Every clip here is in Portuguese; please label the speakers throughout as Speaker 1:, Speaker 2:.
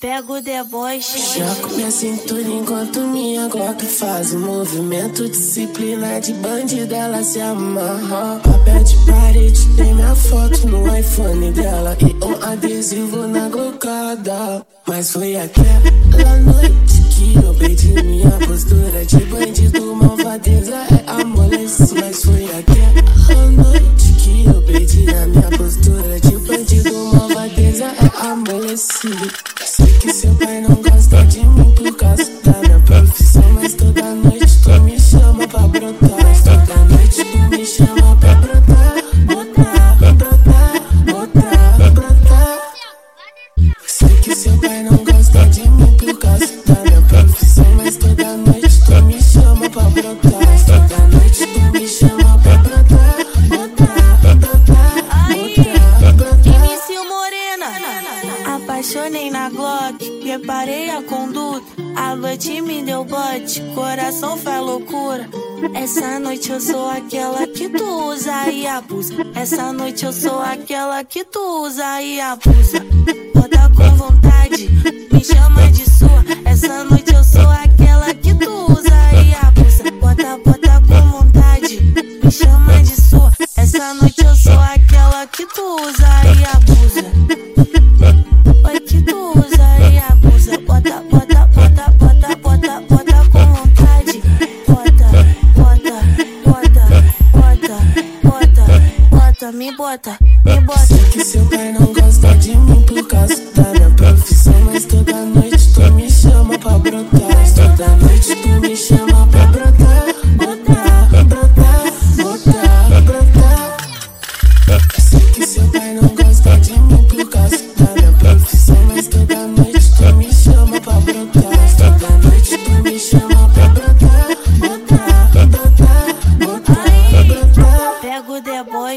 Speaker 1: Pega o deboche.
Speaker 2: Choco minha cintura enquanto minha Glock faz o movimento. Disciplina de bandida, ela se amarra. Papel de parede, tem minha foto no iPhone dela. E um adesivo na glocada. Mas foi aquela noite que eu perdi minha postura de bandido. Malvadeza é amolecido. Mas foi aquela noite que eu perdi a minha postura de bandido. Malvadeza é amolecido. Seu pai não gosta de mim por causa da minha profissão. Mas toda noite tu me chama pra brotar. Mas toda noite tu me chama pra brotar. Brotar, brotar, brotar, brotar. Sei que seu pai não gosta
Speaker 1: Apaixonei na Glock, reparei a conduta. A noite me deu bote, coração faz loucura. Essa noite eu sou aquela que tu usa e abusa. Essa noite eu sou aquela que tu usa e abusa. Bota com vontade, me chama de sua. Essa noite eu sou aquela que tu usa e abusa. Bota, bota com vontade, me chama de sua. Essa noite eu sou aquela que tu usa e abusa. Me bota, me bota.
Speaker 2: Sei que seu pai não gosta de mim por causa da minha profissão. Mas toda noite tu me chama pra brotar. Mas toda noite tu me chama pra brotar. Brotar, brotar, brotar, brotar. Sei que seu pai não gosta de mim por causa da minha profissão. Mas toda noite tu me chama pra brotar. Mas toda noite tu me chama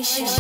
Speaker 1: o deboche.